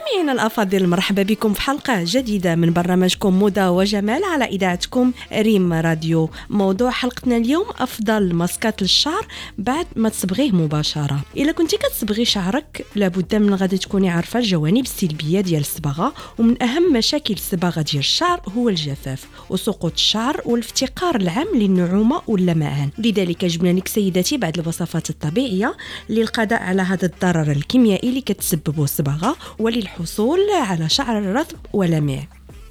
مستمعينا الأفاضل مرحبا بكم في حلقة جديدة من برنامجكم موضه وجمال على إذاعتكم ريم راديو. موضوع حلقتنا اليوم أفضل ماسكات للشعر بعد ما تصبغيه مباشرة. إلا كنتي كتصبغي شعرك لابد من غادي تكوني عارفة الجوانب السلبية ديال الصباغة ومن أهم مشاكل الصباغة ديال الشعر هو الجفاف وسقوط الشعر والافتقار العام للنعومة واللمعان. لذلك جبنا لك سيداتي بعض الوصفات الطبيعية للقضاء على هذا الضرر الكيميائي اللي كتسببه الصباغة وللحصول على شعر رطب ولميع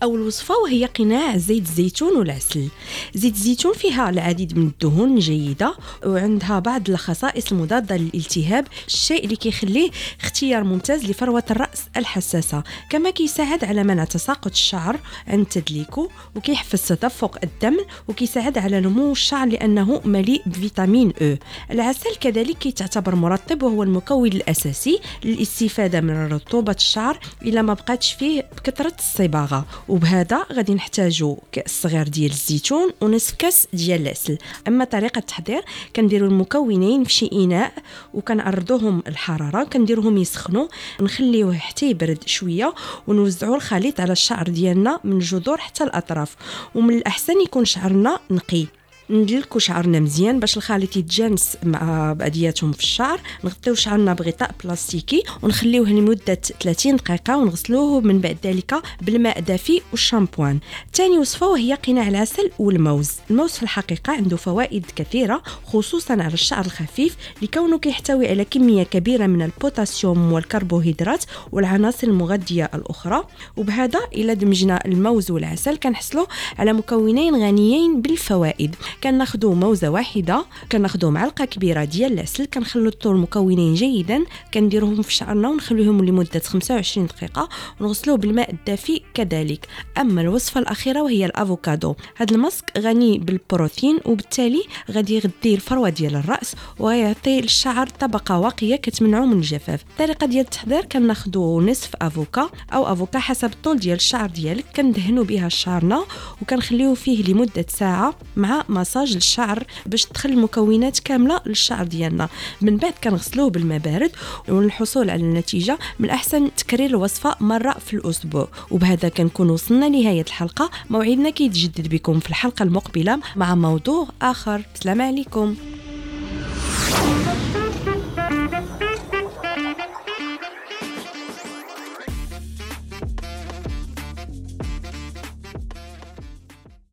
أول وصفة وهي قناع زيت الزيتون والعسل. زيت الزيتون فيها العديد من الدهون الجيدة وعندها بعض الخصائص المضادة للالتهاب الشيء اللي كيخليه اختيار ممتاز لفروة الرأس الحساسة. كما كيساعد على منع تساقط الشعر عند تدليكه وكيحفز تدفق الدم وكيساعد على نمو الشعر لأنه مليء بفيتامين أو. العسل كذلك كيتعتبر مرطب وهو المكون الأساسي للاستفادة من رطوبة الشعر إلا ما بقاتش فيه بكثرة الصباغة. وبهذا غادي نحتاجو كأس صغير ديال الزيتون ونصف كأس ديال العسل. أما طريقة التحضير كنديروا المكونين في شي إناء وكنعرضوهم الحرارة كنديروهم يسخنوا نخليوه حتى يبرد شوية ونوزعوا الخليط على الشعر ديالنا من الجذور حتى الأطراف. ومن الأحسن يكون شعرنا نقي. ندلكو شعرنا مزيان باش الخليط يتجانس مع بعضياتهم في الشعر. نغطيو شعرنا بغطاء بلاستيكي ونخليوه لمدة 30 دقيقة ونغسلوه من بعد ذلك بالماء دافي والشامبوان. ثاني وصفة وهي قناع العسل والموز. الموز في الحقيقة عنده فوائد كثيرة خصوصا على الشعر الخفيف لكونه كيحتوي على كمية كبيرة من البوتاسيوم والكربوهيدرات والعناصر المغذية الأخرى. وبهذا إلى دمجنا الموز والعسل كنحصلوا على مكونين غنيين بالفوائد. كناخذوا موزة واحدة كناخذوا معلقة كبيرة ديال العسل كنخلطوا المكونين جيدا كنديروهم في شعرنا ونخليهم لمدة 25 دقيقة ونغسلوه بالماء الدافي كذلك. أما الوصفة الأخيرة وهي الأفوكادو. هذا الماسك غني بالبروتين وبالتالي غادي يغذي الفروه ديال الرأس ويعطي للشعر طبقة واقية كتمنعه من الجفاف. الطريقة ديال التحضير كناخذوا نصف أفوكا أو أفوكا حسب الطول ديال الشعر ديالك كندهنوا بها شعرنا وكنخليوه فيه لمدة ساعة مع مساج للشعر باش تدخل المكونات كاملة للشعر ديالنا. من بعد كنغسلوه بالماء بارد وللحصول على النتيجة من الاحسن تكرير الوصفة مرة في الأسبوع. وبهذا كنكون وصلنا لنهاية الحلقة. موعدنا كيتجدد بكم في الحلقة المقبلة مع موضوع آخر. السلام عليكم.